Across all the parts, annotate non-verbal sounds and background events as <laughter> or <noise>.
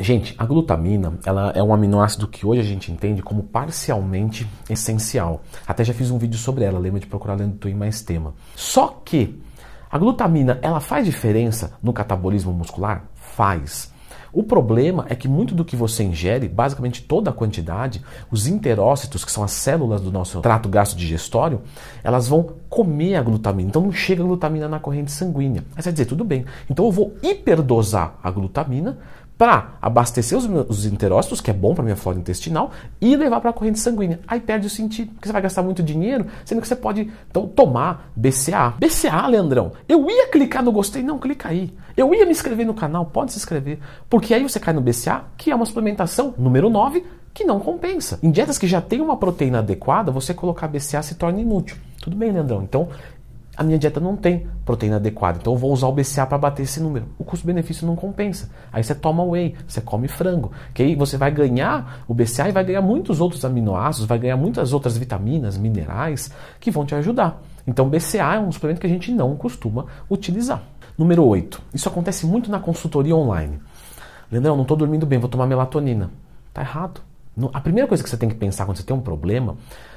Gente, a glutamina ela é um aminoácido que hoje a gente entende como parcialmente essencial. Até já fiz um vídeo sobre ela, lembra de procurar lendo Twin mais tema. Só que a glutamina ela faz diferença no catabolismo muscular? Faz. O problema é que muito do que você ingere, basicamente toda a quantidade, os enterócitos, que são as células do nosso trato gastro-digestório, elas vão comer a glutamina. Então não chega a glutamina na corrente sanguínea. Você vai dizer, tudo bem, então eu vou hiperdosar a glutamina para abastecer os, os enterócitos, que é bom para minha flora intestinal, e levar para a corrente sanguínea. Aí perde o sentido, porque você vai gastar muito dinheiro, sendo que você pode então tomar BCA. BCA, Leandrão, eu ia clicar no gostei, não, clica aí. Eu ia me inscrever no canal, pode se inscrever, porque aí você cai no BCA, que é uma suplementação número 9, que não compensa. Em dietas que já tem uma proteína adequada, você colocar BCA se torna inútil. Tudo bem, Leandrão? Então, a minha dieta não tem proteína adequada, então eu vou usar o BCA para bater esse número. O custo-benefício não compensa. Aí você toma whey, você come frango, que aí você vai ganhar o BCA e vai ganhar muitos outros aminoácidos, vai ganhar muitas outras vitaminas, minerais que vão te ajudar. Então BCA é um suplemento que a gente não costuma utilizar. Número 8. Isso acontece muito na consultoria online. Leandrão, não estou dormindo bem, vou tomar melatonina. Tá errado. A primeira coisa que você tem que pensar quando você tem um problema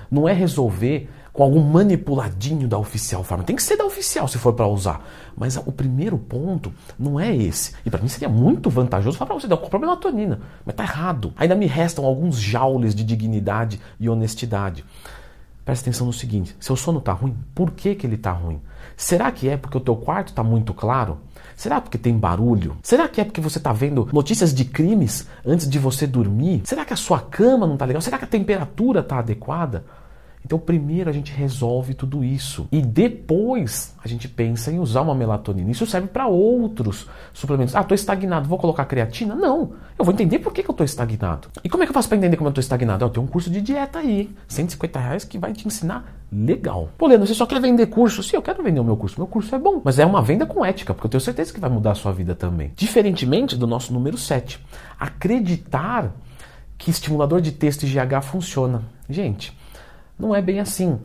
não é resolver com algum manipuladinho da oficial farma. Tem que ser da oficial se for para usar. Mas o primeiro ponto não é esse. E para mim seria muito vantajoso falar para você, comprar melatonina. Mas tá errado. Ainda me restam alguns jaules de dignidade e honestidade. Presta atenção no seguinte: seu sono tá ruim, por que, que ele tá ruim? Será que é porque o teu quarto tá muito claro? Será porque tem barulho? Será que é porque você está vendo notícias de crimes antes de você dormir? Será que a sua cama não está legal? Será que a temperatura está adequada? Então, primeiro a gente resolve tudo isso e depois a gente pensa em usar uma melatonina. Isso serve para outros suplementos. Ah, estou estagnado, vou colocar creatina? Não, eu vou entender por que, que eu estou estagnado. E como é que eu faço para entender como eu estou estagnado? Eu tenho um curso de dieta aí, 150 reais, que vai te ensinar legal. Pô, Leandro, você só quer vender curso? Sim, eu quero vender o meu curso. Meu curso é bom, mas é uma venda com ética, porque eu tenho certeza que vai mudar a sua vida também. Diferentemente do nosso número 7, acreditar que estimulador de texto e GH funciona. Gente, não é bem assim.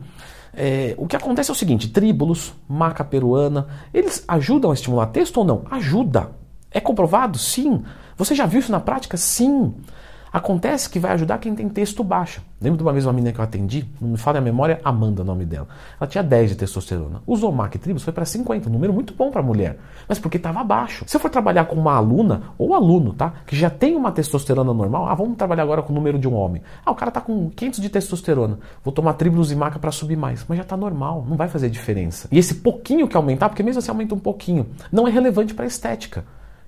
É, o que acontece é o seguinte: tríbulos, maca peruana, eles ajudam a estimular texto ou não? Ajuda. É comprovado? Sim. Você já viu isso na prática? Sim. Acontece que vai ajudar quem tem texto baixo. Lembro de uma vez uma menina que eu atendi, não me fala a memória, Amanda o nome dela. Ela tinha 10 de testosterona. Usou MAC Tribus, foi para 50, um número muito bom para mulher, mas porque estava baixo. Se eu for trabalhar com uma aluna ou aluno, tá, que já tem uma testosterona normal, ah, vamos trabalhar agora com o número de um homem. Ah, o cara tá com 500 de testosterona. Vou tomar Tribulus e maca para subir mais, mas já tá normal, não vai fazer diferença. E esse pouquinho que aumentar, porque mesmo assim aumenta um pouquinho, não é relevante para estética.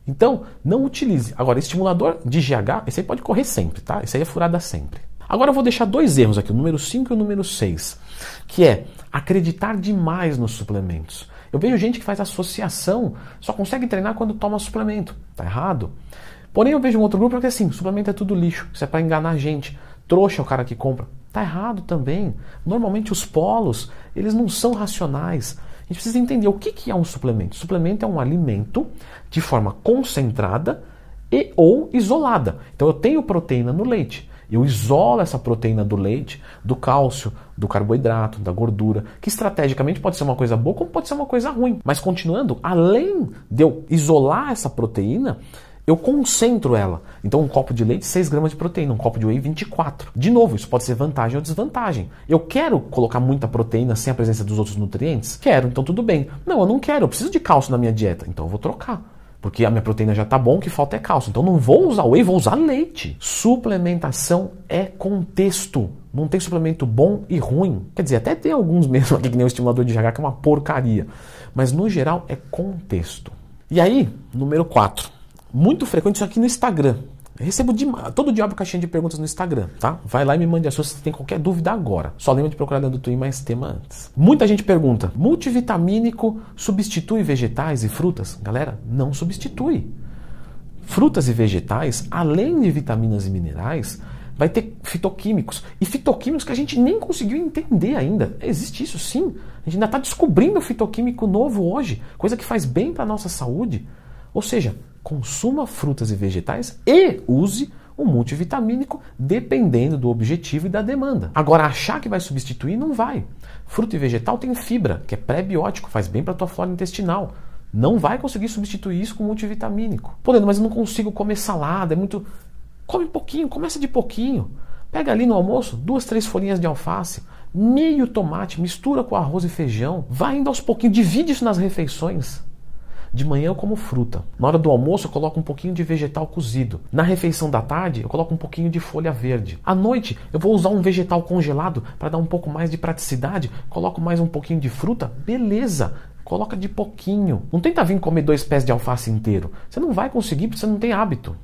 Então, não utilize. Agora, estimulador de GH, esse aí pode correr sempre, tá? Esse aí é furada sempre. Agora eu vou deixar dois erros aqui, o número 5 e o número 6, que é acreditar demais nos suplementos. Eu vejo gente que faz associação, só consegue treinar quando toma suplemento. Tá errado? Porém, eu vejo um outro grupo que é assim, suplemento é tudo lixo, isso é para enganar a gente. Trouxa é o cara que compra. Tá errado também. Normalmente os polos, eles não são racionais. A gente precisa entender o que, que é um suplemento. Suplemento é um alimento de forma concentrada e ou isolada. Então eu tenho proteína no leite. Eu isolo essa proteína do leite, do cálcio, do carboidrato, da gordura, que estrategicamente pode ser uma coisa boa como pode ser uma coisa ruim. Mas continuando, além de eu isolar essa proteína, eu concentro ela. Então, um copo de leite, 6 gramas de proteína, um copo de whey, 24. De novo, isso pode ser vantagem ou desvantagem. Eu quero colocar muita proteína sem a presença dos outros nutrientes? Quero, então tudo bem. Não, eu não quero, eu preciso de cálcio na minha dieta, então eu vou trocar. Porque a minha proteína já está bom, o que falta é cálcio. Então não vou usar whey, vou usar leite. Suplementação é contexto. Não tem suplemento bom e ruim. Quer dizer, até tem alguns <laughs> mesmo aqui, que nem o estimulador de GH, que é uma porcaria. Mas no geral é contexto. E aí, número 4 muito frequente isso aqui no Instagram. Eu recebo de, todo dia uma caixinha de perguntas no Instagram, tá? Vai lá e me mande a sua se tem qualquer dúvida agora. Só lembra de procurar dentro do Twin mais tema antes. Muita gente pergunta: multivitamínico substitui vegetais e frutas? Galera, não substitui. Frutas e vegetais, além de vitaminas e minerais, vai ter fitoquímicos. E fitoquímicos que a gente nem conseguiu entender ainda. Existe isso sim. A gente ainda está descobrindo fitoquímico novo hoje, coisa que faz bem para a nossa saúde. Ou seja, consuma frutas e vegetais e use um multivitamínico dependendo do objetivo e da demanda. Agora, achar que vai substituir não vai. Fruta e vegetal tem fibra, que é pré-biótico, faz bem para a tua flora intestinal. Não vai conseguir substituir isso com multivitamínico. Podendo, mas eu não consigo comer salada, é muito. Come pouquinho, começa de pouquinho. Pega ali no almoço duas, três folhinhas de alface, meio tomate, mistura com arroz e feijão, vai indo aos pouquinhos, divide isso nas refeições. De manhã eu como fruta. Na hora do almoço eu coloco um pouquinho de vegetal cozido. Na refeição da tarde eu coloco um pouquinho de folha verde. À noite eu vou usar um vegetal congelado para dar um pouco mais de praticidade. Coloco mais um pouquinho de fruta. Beleza. Coloca de pouquinho. Não tenta vir comer dois pés de alface inteiro. Você não vai conseguir porque você não tem hábito.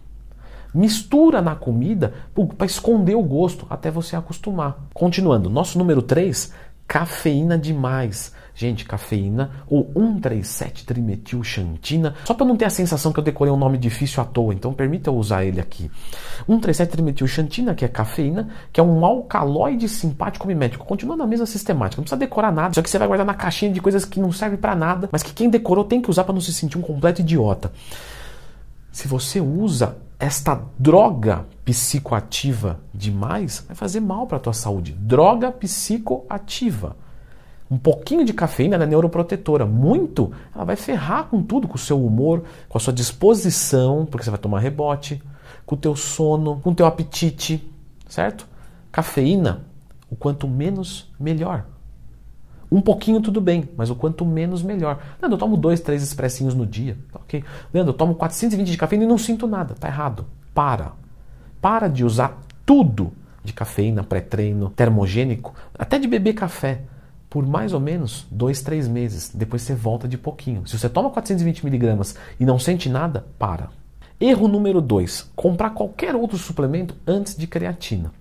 Mistura na comida para esconder o gosto até você acostumar. Continuando, nosso número 3, cafeína demais. Gente, cafeína ou 137-trimetilxantina. Só para não ter a sensação que eu decorei um nome difícil à toa, então permita eu usar ele aqui. 137-trimetilxantina, que é cafeína, que é um alcaloide simpático mimético. Continua na mesma sistemática, não precisa decorar nada. Só que você vai guardar na caixinha de coisas que não servem para nada, mas que quem decorou tem que usar para não se sentir um completo idiota. Se você usa esta droga psicoativa demais, vai fazer mal para a tua saúde. Droga psicoativa. Um pouquinho de cafeína é neuroprotetora. Muito, ela vai ferrar com tudo, com o seu humor, com a sua disposição, porque você vai tomar rebote, com o teu sono, com o teu apetite, certo? Cafeína, o quanto menos, melhor. Um pouquinho tudo bem, mas o quanto menos melhor. Leandro, eu tomo dois, três expressinhos no dia. Ok. Leandro, eu tomo 420 de cafeína e não sinto nada. Tá errado. Para. Para de usar tudo de cafeína, pré-treino, termogênico, até de beber café por mais ou menos dois, três meses. Depois você volta de pouquinho. Se você toma 420 miligramas e não sente nada, para. Erro número dois: comprar qualquer outro suplemento antes de creatina.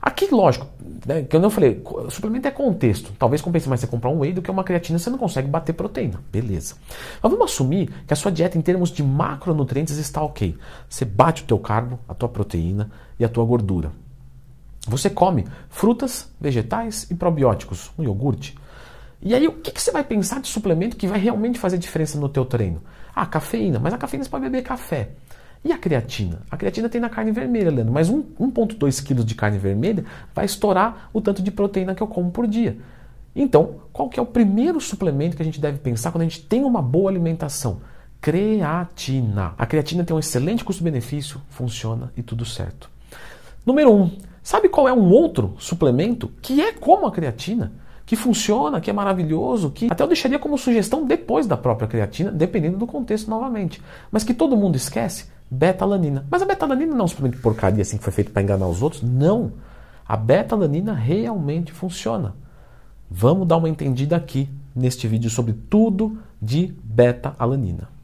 Aqui, lógico, né, que eu não falei, suplemento é contexto. Talvez compense mais você comprar um whey do que uma creatina, você não consegue bater proteína. Beleza. Mas vamos assumir que a sua dieta em termos de macronutrientes está ok. Você bate o teu carbo, a tua proteína e a tua gordura. Você come frutas, vegetais e probióticos, um iogurte. E aí, o que, que, você vai pensar de suplemento que vai realmente fazer diferença no teu treino? Ah, cafeína, mas a cafeína você pode beber café. E a creatina? A creatina tem na carne vermelha, Leandro, mas 1,2 kg de carne vermelha vai estourar o tanto de proteína que eu como por dia. Então, qual que é o primeiro suplemento que a gente deve pensar quando a gente tem uma boa alimentação? Creatina. A creatina tem um excelente custo-benefício, funciona e tudo certo. Número 1. Um, Sabe qual é um outro suplemento que é como a creatina? Que funciona, que é maravilhoso, que até eu deixaria como sugestão depois da própria creatina, dependendo do contexto novamente. Mas que todo mundo esquece? Betalanina. Mas a betalanina não é um suplemento de porcaria assim que foi feito para enganar os outros? Não. A betalanina realmente funciona. Vamos dar uma entendida aqui neste vídeo sobre tudo de beta-alanina.